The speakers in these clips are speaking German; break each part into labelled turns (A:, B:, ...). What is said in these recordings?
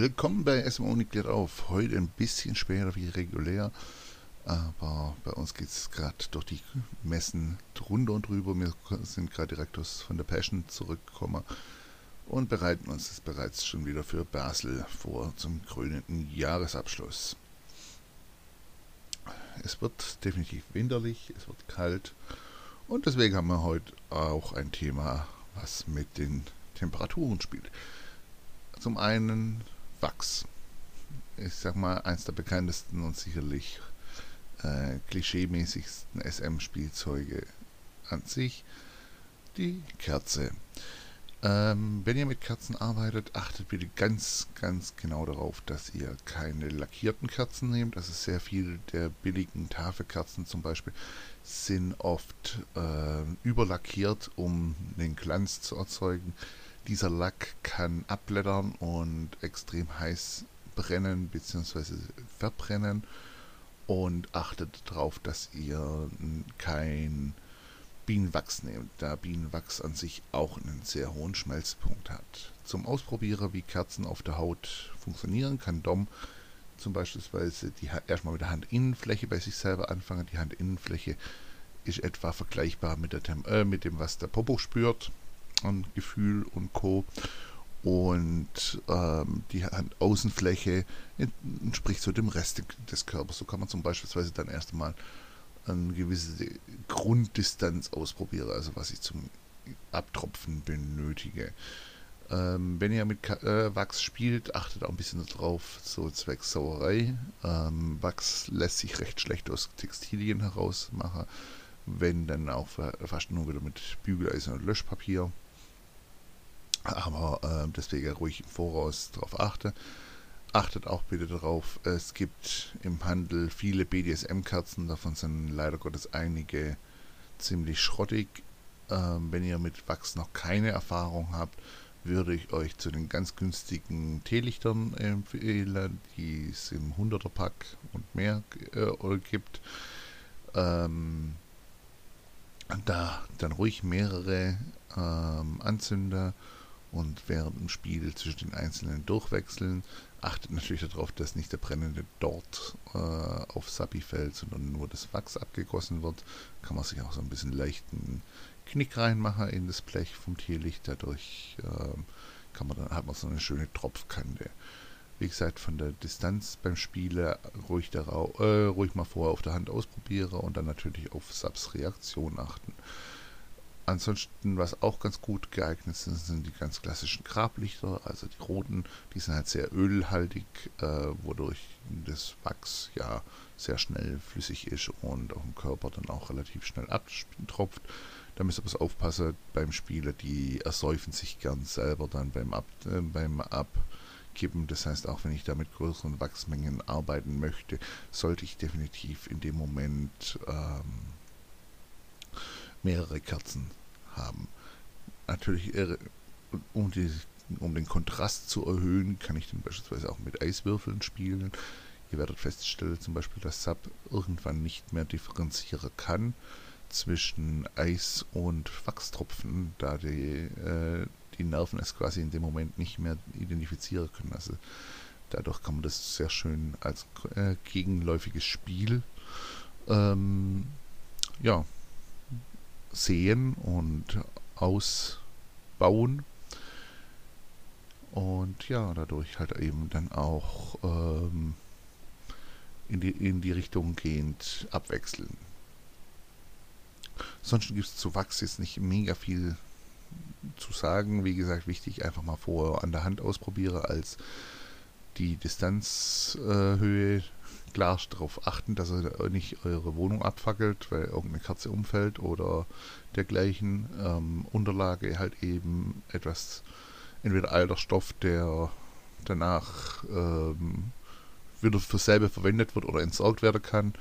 A: Willkommen bei SMO Nikliert auf. Heute ein bisschen später wie regulär, aber bei uns geht es gerade durch die Messen drunter und drüber. Wir sind gerade direkt aus von der Passion zurückgekommen und bereiten uns das bereits schon wieder für Basel vor zum krönenden Jahresabschluss. Es wird definitiv winterlich, es wird kalt und deswegen haben wir heute auch ein Thema, was mit den Temperaturen spielt. Zum einen Wachs. Ich sag mal, eins der bekanntesten und sicherlich äh, klischeemäßigsten SM-Spielzeuge an sich. Die Kerze. Ähm, wenn ihr mit Kerzen arbeitet, achtet bitte ganz, ganz genau darauf, dass ihr keine lackierten Kerzen nehmt. Also sehr viele der billigen Tafelkerzen zum Beispiel sind oft äh, überlackiert, um den Glanz zu erzeugen. Dieser Lack kann abblättern und extrem heiß brennen bzw. verbrennen und achtet darauf, dass ihr kein Bienenwachs nehmt, da Bienenwachs an sich auch einen sehr hohen Schmelzpunkt hat. Zum Ausprobieren, wie Kerzen auf der Haut funktionieren, kann Dom zum Beispiel die, erstmal mit der Handinnenfläche bei sich selber anfangen. Die Handinnenfläche ist etwa vergleichbar mit, der, äh, mit dem, was der Popo spürt an Gefühl und Co. Und ähm, die Außenfläche entspricht so dem Rest des Körpers. So kann man zum Beispiel dann erst einmal eine gewisse Grunddistanz ausprobieren, also was ich zum Abtropfen benötige. Ähm, wenn ihr mit äh, Wachs spielt, achtet auch ein bisschen darauf, so zwecks Sauerei. Ähm, Wachs lässt sich recht schlecht aus Textilien heraus machen, wenn dann auch fast nur wieder mit Bügeleisen und Löschpapier. Aber äh, deswegen ruhig im Voraus darauf achte. Achtet auch bitte darauf, es gibt im Handel viele BDSM-Kerzen, davon sind leider Gottes einige ziemlich schrottig. Ähm, wenn ihr mit Wachs noch keine Erfahrung habt, würde ich euch zu den ganz günstigen Teelichtern empfehlen, die es im 100er Pack und mehr äh, gibt. Ähm, da dann ruhig mehrere ähm, Anzünder und während dem Spiel zwischen den einzelnen durchwechseln. Achtet natürlich darauf, dass nicht der brennende dort äh, auf Sabi fällt, sondern nur das Wachs abgegossen wird. Kann man sich auch so ein bisschen leichten Knick reinmachen in das Blech vom Tierlicht. Dadurch äh, kann man dann, hat man so eine schöne Tropfkante. Wie gesagt, von der Distanz beim Spielen ruhig, darauf, äh, ruhig mal vorher auf der Hand ausprobieren und dann natürlich auf Subs Reaktion achten. Ansonsten, was auch ganz gut geeignet sind, sind die ganz klassischen Grablichter, also die roten, die sind halt sehr ölhaltig, äh, wodurch das Wachs ja sehr schnell flüssig ist und auf dem Körper dann auch relativ schnell abtropft. Da müsst ihr aber aufpassen beim Spielen, die ersäufen sich gern selber dann beim, Ab, äh, beim Abkippen. Das heißt, auch wenn ich da mit größeren Wachsmengen arbeiten möchte, sollte ich definitiv in dem Moment ähm, mehrere Kerzen haben. Natürlich, um, die, um den Kontrast zu erhöhen, kann ich dann beispielsweise auch mit Eiswürfeln spielen. Ihr werdet feststellen, zum Beispiel, dass Sub irgendwann nicht mehr differenzieren kann zwischen Eis und Wachstropfen, da die, äh, die Nerven es quasi in dem Moment nicht mehr identifizieren können. Also dadurch kann man das sehr schön als äh, gegenläufiges Spiel ähm, ja, sehen und ausbauen. Und ja, dadurch halt eben dann auch ähm, in, die, in die Richtung gehend abwechseln. Sonst gibt es zu Wachs jetzt nicht mega viel zu sagen. Wie gesagt, wichtig einfach mal vorher an der Hand ausprobieren als die Distanzhöhe äh, klar darauf achten, dass ihr nicht eure Wohnung abfackelt, weil irgendeine Kerze umfällt oder dergleichen. Ähm, Unterlage halt eben etwas, entweder alter Stoff, der danach ähm, wieder für selber verwendet wird oder entsorgt werden kann.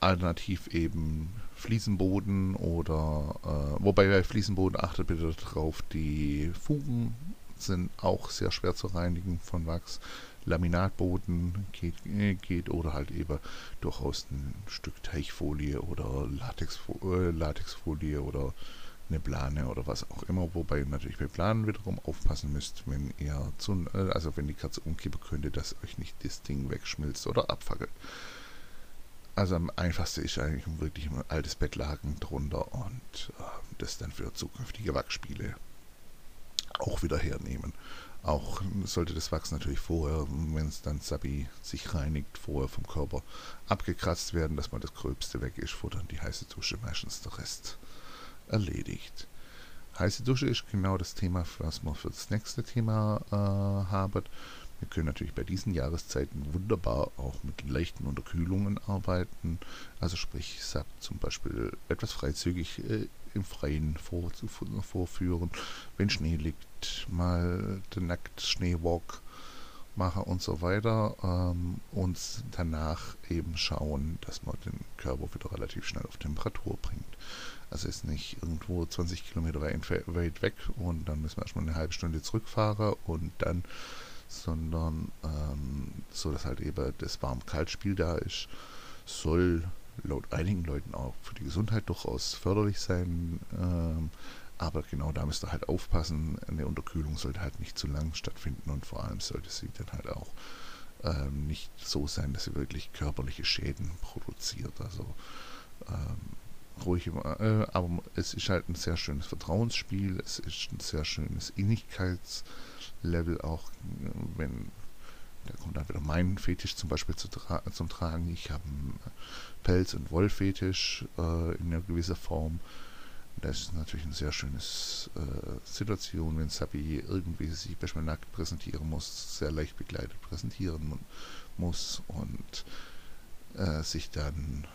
A: Alternativ eben Fliesenboden oder, äh, wobei bei Fliesenboden achtet bitte darauf, die Fugen sind auch sehr schwer zu reinigen von Wachs. Laminatboden geht, äh, geht oder halt eben durchaus ein Stück Teichfolie oder Latexfolie, äh, Latexfolie oder eine Plane oder was auch immer, wobei ihr natürlich bei Planen wiederum aufpassen müsst, wenn ihr zu, äh, also wenn die Katze umkippen könnte, dass euch nicht das Ding wegschmilzt oder abfackelt. Also am einfachsten ist eigentlich wirklich ein altes Bettlaken drunter und äh, das dann für zukünftige Wachsspiele auch wieder hernehmen. Auch sollte das Wachs natürlich vorher, wenn es dann Sabi sich reinigt, vorher vom Körper abgekratzt werden, dass mal das Gröbste weg ist, wo dann die heiße Dusche meistens der Rest erledigt. Heiße Dusche ist genau das Thema, was wir für das nächste Thema äh, haben. Wir können natürlich bei diesen Jahreszeiten wunderbar auch mit leichten Unterkühlungen arbeiten. Also sprich, SAP zum Beispiel etwas freizügig äh, im Freien vor, vorführen. Wenn Schnee liegt, mal den Nackt-Schneewalk machen und so weiter. Ähm, und danach eben schauen, dass man den Körper wieder relativ schnell auf Temperatur bringt. Also ist nicht irgendwo 20 Kilometer weit weg und dann müssen wir erstmal eine halbe Stunde zurückfahren und dann, sondern ähm, so, dass halt eben das Warm-Kalt-Spiel da ist, soll laut einigen Leuten auch für die Gesundheit durchaus förderlich sein. Ähm, aber genau da müsst ihr halt aufpassen. Eine Unterkühlung sollte halt nicht zu lang stattfinden und vor allem sollte sie dann halt auch ähm, nicht so sein, dass sie wirklich körperliche Schäden produziert. Also ähm, ruhig äh, aber es ist halt ein sehr schönes Vertrauensspiel, es ist ein sehr schönes Innigkeitslevel, auch wenn, da kommt dann wieder mein Fetisch zum Beispiel zu tra zum Tragen, ich habe einen Pelz- und Wollfetisch äh, in einer gewissen Form, das ist natürlich eine sehr schöne äh, Situation, wenn Sabi irgendwie sich beispielsweise nackt präsentieren muss, sehr leicht begleitet präsentieren muss und äh, sich dann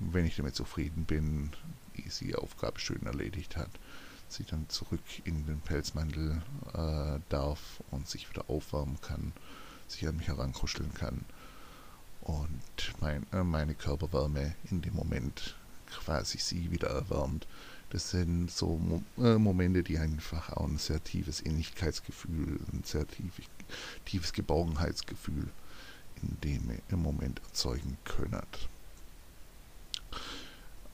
A: wenn ich damit zufrieden bin, die Aufgabe schön erledigt hat, sie dann zurück in den Pelzmantel äh, darf und sich wieder aufwärmen kann, sich an mich herankuscheln kann und mein, äh, meine Körperwärme in dem Moment quasi sie wieder erwärmt. Das sind so Mo äh, Momente, die einfach auch ein sehr tiefes Ähnlichkeitsgefühl, ein sehr tief, tiefes Geborgenheitsgefühl in dem im Moment erzeugen können.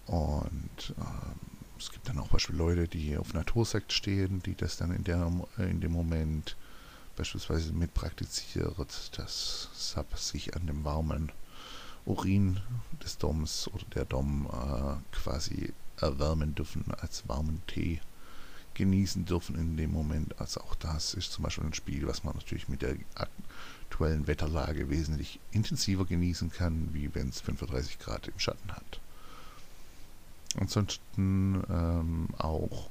A: Und ähm, es gibt dann auch beispielsweise Leute, die auf Natursekt stehen, die das dann in, der, in dem Moment beispielsweise mit praktiziert, dass Sub sich an dem warmen Urin des Doms oder der Dom äh, quasi erwärmen dürfen, als warmen Tee genießen dürfen in dem Moment. Also auch das ist zum Beispiel ein Spiel, was man natürlich mit der aktuellen Wetterlage wesentlich intensiver genießen kann, wie wenn es 35 Grad im Schatten hat. Ansonsten ähm, auch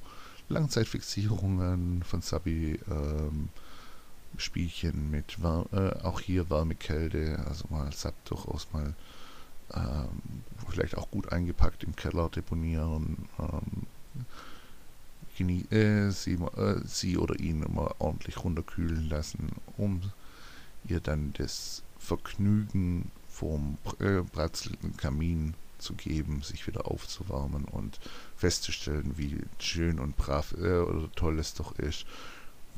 A: Langzeitfixierungen von Sabi, ähm, Spielchen mit. Äh, auch hier warme Kälte, also mal Sub durchaus mal ähm, vielleicht auch gut eingepackt im Keller deponieren, ähm, äh, sie, äh, sie oder ihn immer ordentlich runterkühlen lassen, um ihr dann das Vergnügen vom äh, bratzelnden Kamin zu geben, sich wieder aufzuwärmen und festzustellen, wie schön und brav äh, oder toll es doch ist,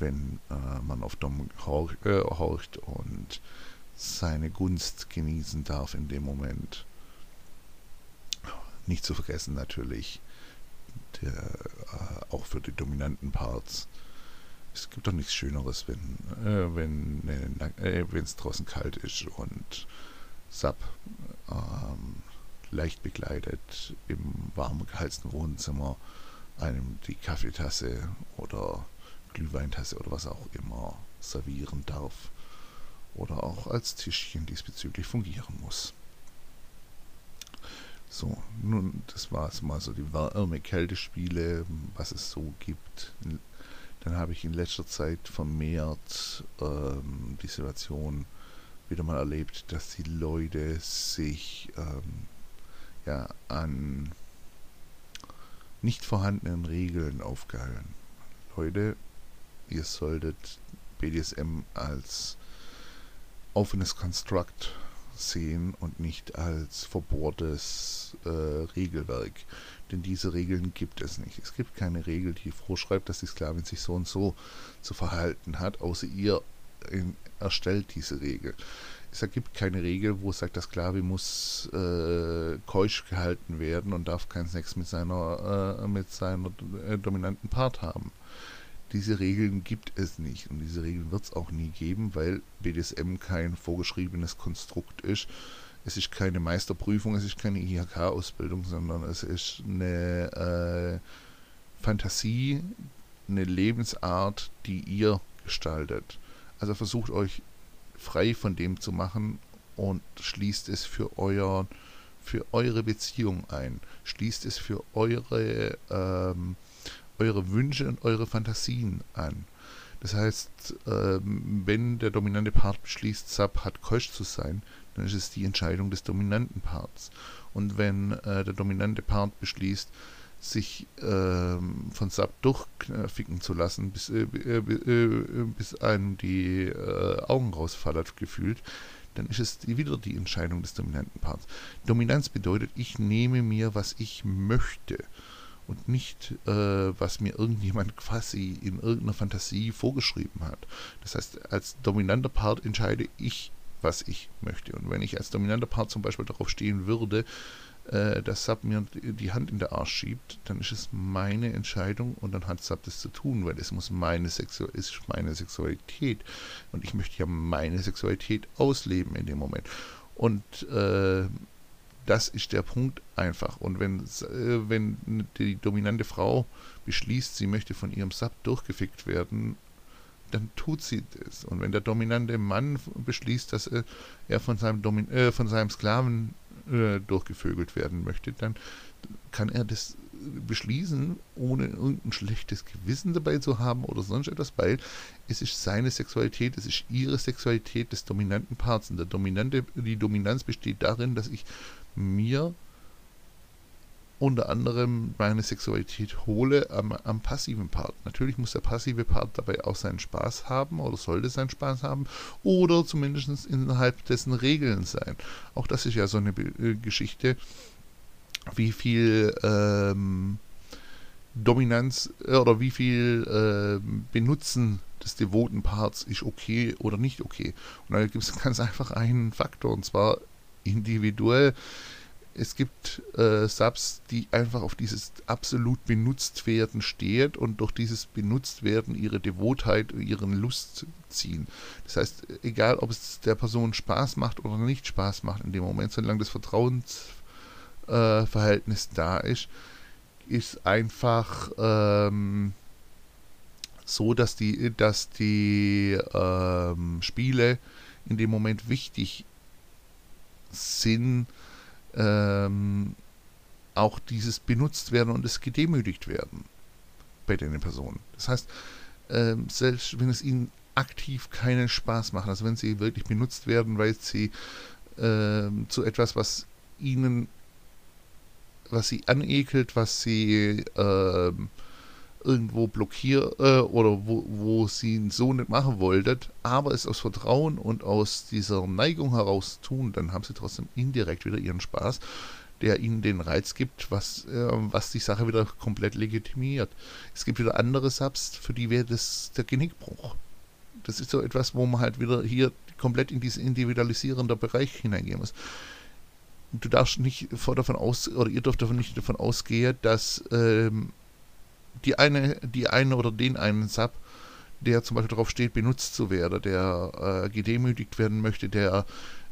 A: wenn äh, man auf Dom hauch, äh, horcht und seine Gunst genießen darf in dem Moment. Nicht zu vergessen natürlich, der, äh, auch für die dominanten Parts. Es gibt doch nichts Schöneres, wenn äh, wenn äh, es draußen kalt ist und Sub ähm, leicht bekleidet im warm geheizten Wohnzimmer einem die Kaffeetasse oder Glühweintasse oder was auch immer servieren darf oder auch als Tischchen diesbezüglich fungieren muss. So, nun, das war es mal so die Wärme-Kälte-Spiele, was es so gibt. Dann habe ich in letzter Zeit vermehrt ähm, die Situation wieder mal erlebt, dass die Leute sich ähm, ja an nicht vorhandenen Regeln aufgehalten. Leute, ihr solltet BDSM als offenes Konstrukt sehen und nicht als verbohrtes äh, Regelwerk. Denn diese Regeln gibt es nicht. Es gibt keine Regel, die vorschreibt, dass die Sklavin sich so und so zu verhalten hat, außer ihr in, erstellt diese Regel. Es gibt keine Regel, wo es sagt, der Sklave muss äh, keusch gehalten werden und darf keinen Sex mit seiner, äh, mit seiner äh, dominanten Part haben. Diese Regeln gibt es nicht und diese Regeln wird es auch nie geben, weil BDSM kein vorgeschriebenes Konstrukt ist. Es ist keine Meisterprüfung, es ist keine IHK-Ausbildung, sondern es ist eine äh, Fantasie, eine Lebensart, die ihr gestaltet. Also versucht euch frei von dem zu machen und schließt es für euer für eure Beziehung ein. Schließt es für eure, ähm, eure Wünsche und eure Fantasien an. Das heißt, ähm, wenn der dominante Part beschließt, Sub hat keusch zu sein, dann ist es die Entscheidung des dominanten Parts. Und wenn äh, der dominante Part beschließt, sich ähm, von Sub durchficken zu lassen, bis, äh, äh, äh, bis einem die äh, Augen rausfallen gefühlt, dann ist es wieder die Entscheidung des dominanten Parts. Dominanz bedeutet, ich nehme mir, was ich möchte und nicht, äh, was mir irgendjemand quasi in irgendeiner Fantasie vorgeschrieben hat. Das heißt, als dominanter Part entscheide ich, was ich möchte. Und wenn ich als dominanter Part zum Beispiel darauf stehen würde, äh, dass Sub mir die Hand in den Arsch schiebt, dann ist es meine Entscheidung und dann hat Sub das zu tun, weil es muss meine Sexu ist meine Sexualität und ich möchte ja meine Sexualität ausleben in dem Moment. Und äh, das ist der Punkt einfach. Und wenn, äh, wenn die dominante Frau beschließt, sie möchte von ihrem Sub durchgefickt werden, dann tut sie das. Und wenn der dominante Mann beschließt, dass er von seinem, Domin äh, von seinem Sklaven äh, durchgevögelt werden möchte, dann kann er das beschließen, ohne irgendein schlechtes Gewissen dabei zu haben oder sonst etwas, weil es ist seine Sexualität, es ist ihre Sexualität des dominanten Parts. Und der dominante, die Dominanz besteht darin, dass ich mir unter anderem meine Sexualität hole am, am, passiven Part. Natürlich muss der passive Part dabei auch seinen Spaß haben oder sollte seinen Spaß haben oder zumindest innerhalb dessen Regeln sein. Auch das ist ja so eine äh, Geschichte, wie viel ähm, Dominanz äh, oder wie viel äh, Benutzen des devoten Parts ist okay oder nicht okay. Und da gibt es ganz einfach einen Faktor und zwar individuell es gibt äh, Subs, die einfach auf dieses absolut benutzt werden stehen und durch dieses benutzt werden ihre Devotheit und ihren Lust ziehen. Das heißt, egal ob es der Person Spaß macht oder nicht Spaß macht in dem Moment, solange das Vertrauensverhältnis äh, da ist, ist einfach ähm, so, dass die, dass die ähm, Spiele in dem Moment wichtig sind, ähm, auch dieses benutzt werden und es gedemütigt werden bei den Personen. Das heißt, ähm, selbst wenn es ihnen aktiv keinen Spaß macht, also wenn sie wirklich benutzt werden, weil sie ähm, zu etwas, was ihnen, was sie anekelt, was sie ähm, irgendwo blockiert äh, oder wo, wo sie so nicht machen wollten, aber es aus Vertrauen und aus dieser Neigung heraus tun, dann haben sie trotzdem indirekt wieder ihren Spaß, der ihnen den Reiz gibt, was, äh, was die Sache wieder komplett legitimiert. Es gibt wieder andere Subs, für die wäre das der Genickbruch. Das ist so etwas, wo man halt wieder hier komplett in diesen individualisierenden Bereich hineingehen muss. Du darfst nicht davon aus, oder ihr dürft davon nicht davon ausgehen, dass ähm, die eine, die eine oder den einen Sub, der zum Beispiel darauf steht, benutzt zu werden, der äh, gedemütigt werden möchte, der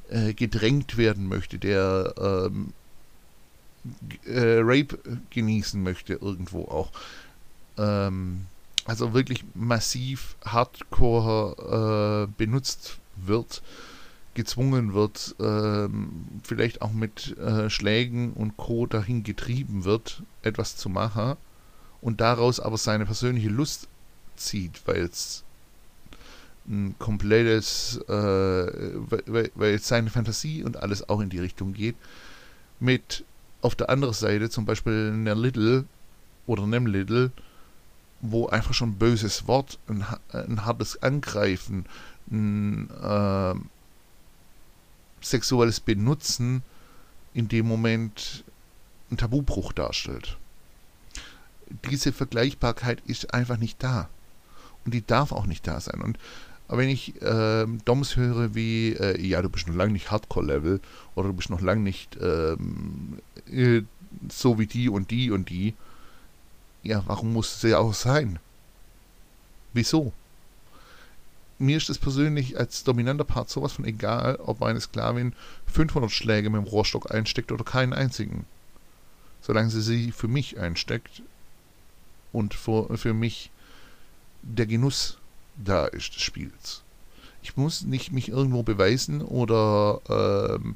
A: äh, gedrängt werden möchte, der ähm, äh, Rape genießen möchte irgendwo auch. Ähm, also wirklich massiv hardcore äh, benutzt wird, gezwungen wird, ähm, vielleicht auch mit äh, Schlägen und Co. dahin getrieben wird, etwas zu machen und daraus aber seine persönliche Lust zieht, weil es ein komplettes, äh, weil, weil seine Fantasie und alles auch in die Richtung geht, mit auf der anderen Seite zum Beispiel einer Little oder einem Little, wo einfach schon ein böses Wort, ein, ein hartes Angreifen, ein äh, sexuelles Benutzen in dem Moment ein Tabubruch darstellt diese Vergleichbarkeit ist einfach nicht da. Und die darf auch nicht da sein. Und Aber wenn ich äh, Doms höre wie, äh, ja, du bist noch lange nicht Hardcore-Level oder du bist noch lange nicht ähm, äh, so wie die und die und die, ja, warum muss es ja auch sein? Wieso? Mir ist es persönlich als dominanter Part sowas von egal, ob meine Sklavin 500 Schläge mit dem Rohrstock einsteckt oder keinen einzigen. Solange sie sie für mich einsteckt und für, für mich der Genuss da ist des Spiels. Ich muss nicht mich irgendwo beweisen oder ähm,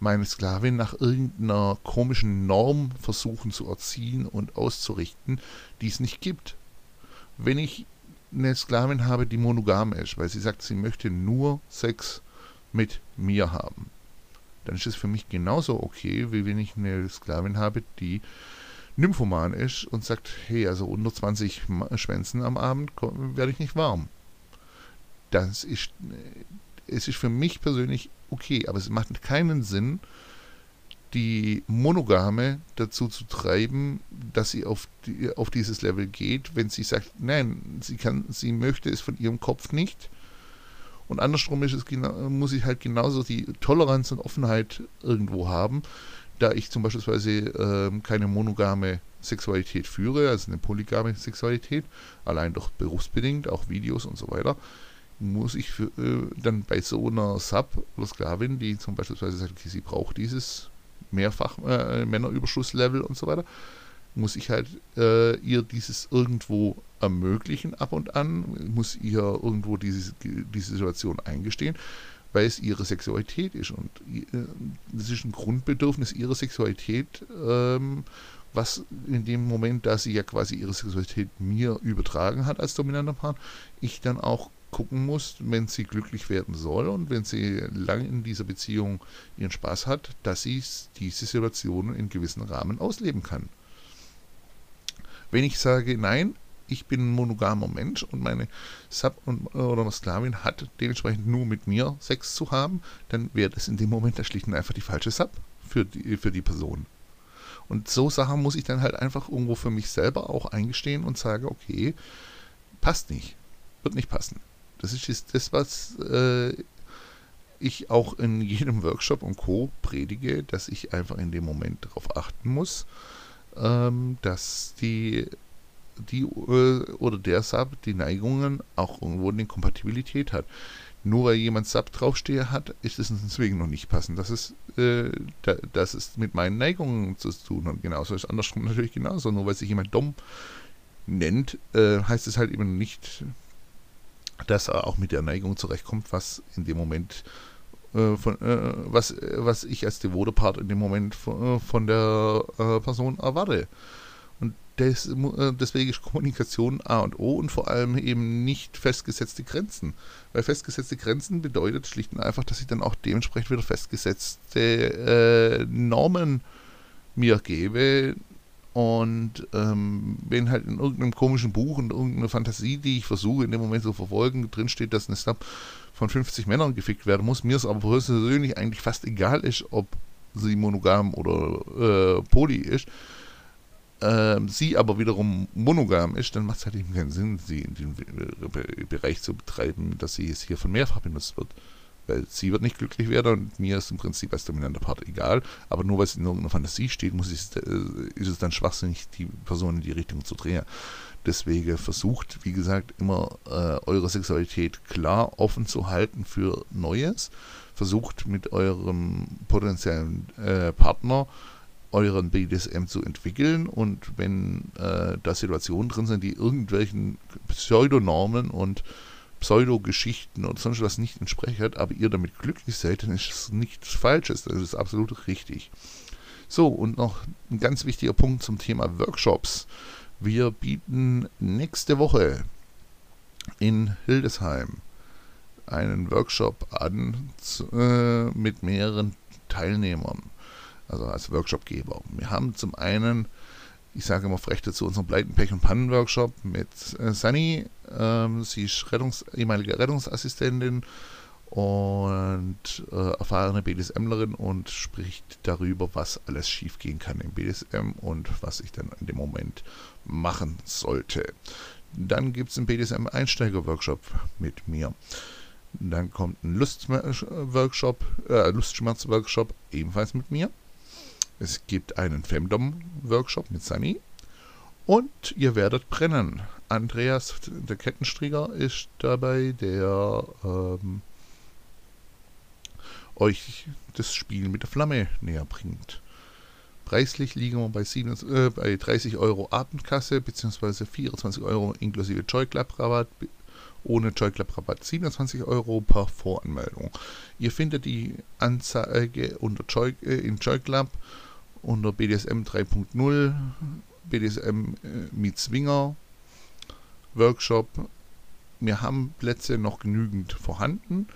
A: meine Sklavin nach irgendeiner komischen Norm versuchen zu erziehen und auszurichten, die es nicht gibt. Wenn ich eine Sklavin habe, die monogam ist, weil sie sagt, sie möchte nur Sex mit mir haben, dann ist es für mich genauso okay, wie wenn ich eine Sklavin habe, die nymphoman ist und sagt, hey, also unter 20 Schwänzen am Abend werde ich nicht warm. Das ist, es ist für mich persönlich okay, aber es macht keinen Sinn, die Monogame dazu zu treiben, dass sie auf, die, auf dieses Level geht, wenn sie sagt, nein, sie kann, sie möchte es von ihrem Kopf nicht. Und andersrum ist es, muss ich halt genauso die Toleranz und Offenheit irgendwo haben, da ich zum Beispiel äh, keine monogame Sexualität führe, also eine polygame Sexualität, allein doch berufsbedingt, auch Videos und so weiter, muss ich für, äh, dann bei so einer Sub oder Sklavin, die zum Beispiel sagt, okay, sie braucht dieses mehrfach äh, Männerüberschusslevel und so weiter, muss ich halt äh, ihr dieses irgendwo ermöglichen ab und an, muss ihr irgendwo diese, diese Situation eingestehen, weil es ihre Sexualität ist und äh, das ist ein Grundbedürfnis ihrer Sexualität, ähm, was in dem Moment, da sie ja quasi ihre Sexualität mir übertragen hat als dominanter Part, ich dann auch gucken muss, wenn sie glücklich werden soll und wenn sie lang in dieser Beziehung ihren Spaß hat, dass sie diese Situation in gewissen Rahmen ausleben kann. Wenn ich sage, nein, ich bin ein monogamer Mensch und meine Sub und, oder Sklavin hat dementsprechend nur mit mir Sex zu haben, dann wäre das in dem Moment da schlicht und einfach die falsche Sub für die, für die Person. Und so Sachen muss ich dann halt einfach irgendwo für mich selber auch eingestehen und sage, okay, passt nicht, wird nicht passen. Das ist das, was äh, ich auch in jedem Workshop und Co. predige, dass ich einfach in dem Moment darauf achten muss, ähm, dass die, die äh, oder der Sub die Neigungen auch irgendwo eine Kompatibilität hat. Nur weil jemand Sub draufstehe hat, ist es deswegen noch nicht passend. Das ist, äh, da, das ist mit meinen Neigungen zu tun und genauso ist andersrum natürlich genauso. Nur weil sich jemand dumm nennt, äh, heißt es halt eben nicht, dass er auch mit der Neigung zurechtkommt, was in dem Moment äh, von, äh, was, was ich als devote Part in dem Moment von, äh, von der äh, Person erwarte. Des, äh, deswegen ist Kommunikation A und O und vor allem eben nicht festgesetzte Grenzen. Weil festgesetzte Grenzen bedeutet schlicht und einfach, dass ich dann auch dementsprechend wieder festgesetzte äh, Normen mir gebe, und ähm, wenn halt in irgendeinem komischen Buch und irgendeiner Fantasie, die ich versuche in dem Moment zu verfolgen, drinsteht, dass eine Snap von 50 Männern gefickt werden muss, mir es aber persönlich eigentlich fast egal ist, ob sie monogam oder äh, poly ist, äh, sie aber wiederum monogam ist, dann macht es halt eben keinen Sinn, sie in den Bereich zu betreiben, dass sie jetzt hier von mehrfach benutzt wird weil sie wird nicht glücklich werden und mir ist im Prinzip als dominanter Part egal, aber nur weil es in irgendeiner Fantasie steht, muss ich, äh, ist es dann schwachsinnig, die Person in die Richtung zu drehen. Deswegen versucht, wie gesagt, immer äh, eure Sexualität klar offen zu halten für Neues. Versucht mit eurem potenziellen äh, Partner euren BDSM zu entwickeln und wenn äh, da Situationen drin sind, die irgendwelchen Pseudonormen und Pseudo-Geschichten und sonst was nicht entsprechen, aber ihr damit glücklich seid, dann ist es nichts Falsches. Das ist absolut richtig. So, und noch ein ganz wichtiger Punkt zum Thema Workshops. Wir bieten nächste Woche in Hildesheim einen Workshop an äh, mit mehreren Teilnehmern, also als Workshopgeber. Wir haben zum einen ich sage immer frech dazu, unseren Pleiten, Pech und Pannen-Workshop mit äh, Sunny. Ähm, sie ist Rettungs ehemalige Rettungsassistentin und äh, erfahrene BDSMlerin und spricht darüber, was alles schiefgehen kann im BDSM und was ich dann in dem Moment machen sollte. Dann gibt es einen BDSM-Einsteiger-Workshop mit mir. Dann kommt ein Lustworkshop, äh, Lustschmerz-Workshop ebenfalls mit mir. Es gibt einen Femdom-Workshop mit Sunny. Und ihr werdet brennen. Andreas, der Kettenstrieger, ist dabei, der ähm, euch das Spiel mit der Flamme näher bringt. Preislich liegen wir bei, 7, äh, bei 30 Euro Abendkasse bzw. 24 Euro inklusive Joy Club Rabatt ohne Joy Club Rabatt 27 Euro per Voranmeldung. Ihr findet die Anzeige unter Joy, äh, in Joy Club unter BDSM 3.0, BDSM äh, mit Zwinger, Workshop. Wir haben Plätze noch genügend vorhanden.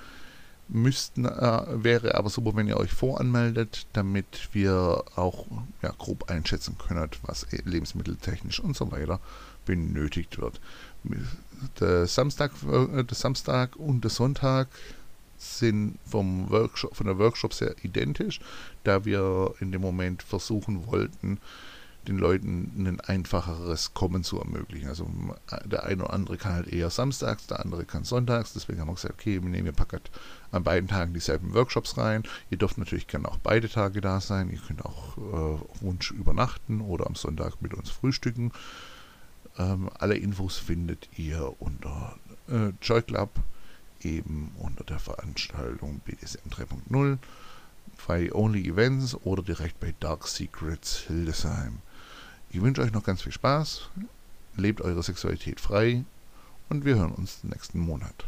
A: Müssten, äh, wäre aber super, wenn ihr euch voranmeldet, damit wir auch ja, grob einschätzen können, was lebensmitteltechnisch und so weiter benötigt wird. Der Samstag, äh, der Samstag und der Sonntag sind vom Workshop, von der Workshop sehr identisch, da wir in dem Moment versuchen wollten, den Leuten ein einfacheres Kommen zu ermöglichen. Also der eine oder andere kann halt eher samstags, der andere kann sonntags. Deswegen haben wir gesagt, okay, wir nehmen ihr Packet an beiden Tagen dieselben Workshops rein. Ihr dürft natürlich gerne auch beide Tage da sein. Ihr könnt auch äh, Wunsch übernachten oder am Sonntag mit uns frühstücken. Ähm, alle Infos findet ihr unter äh, Joy Club eben unter der Veranstaltung BDSM 3.0 bei Only Events oder direkt bei Dark Secrets Hildesheim. Ich wünsche euch noch ganz viel Spaß, lebt eure Sexualität frei und wir hören uns nächsten Monat.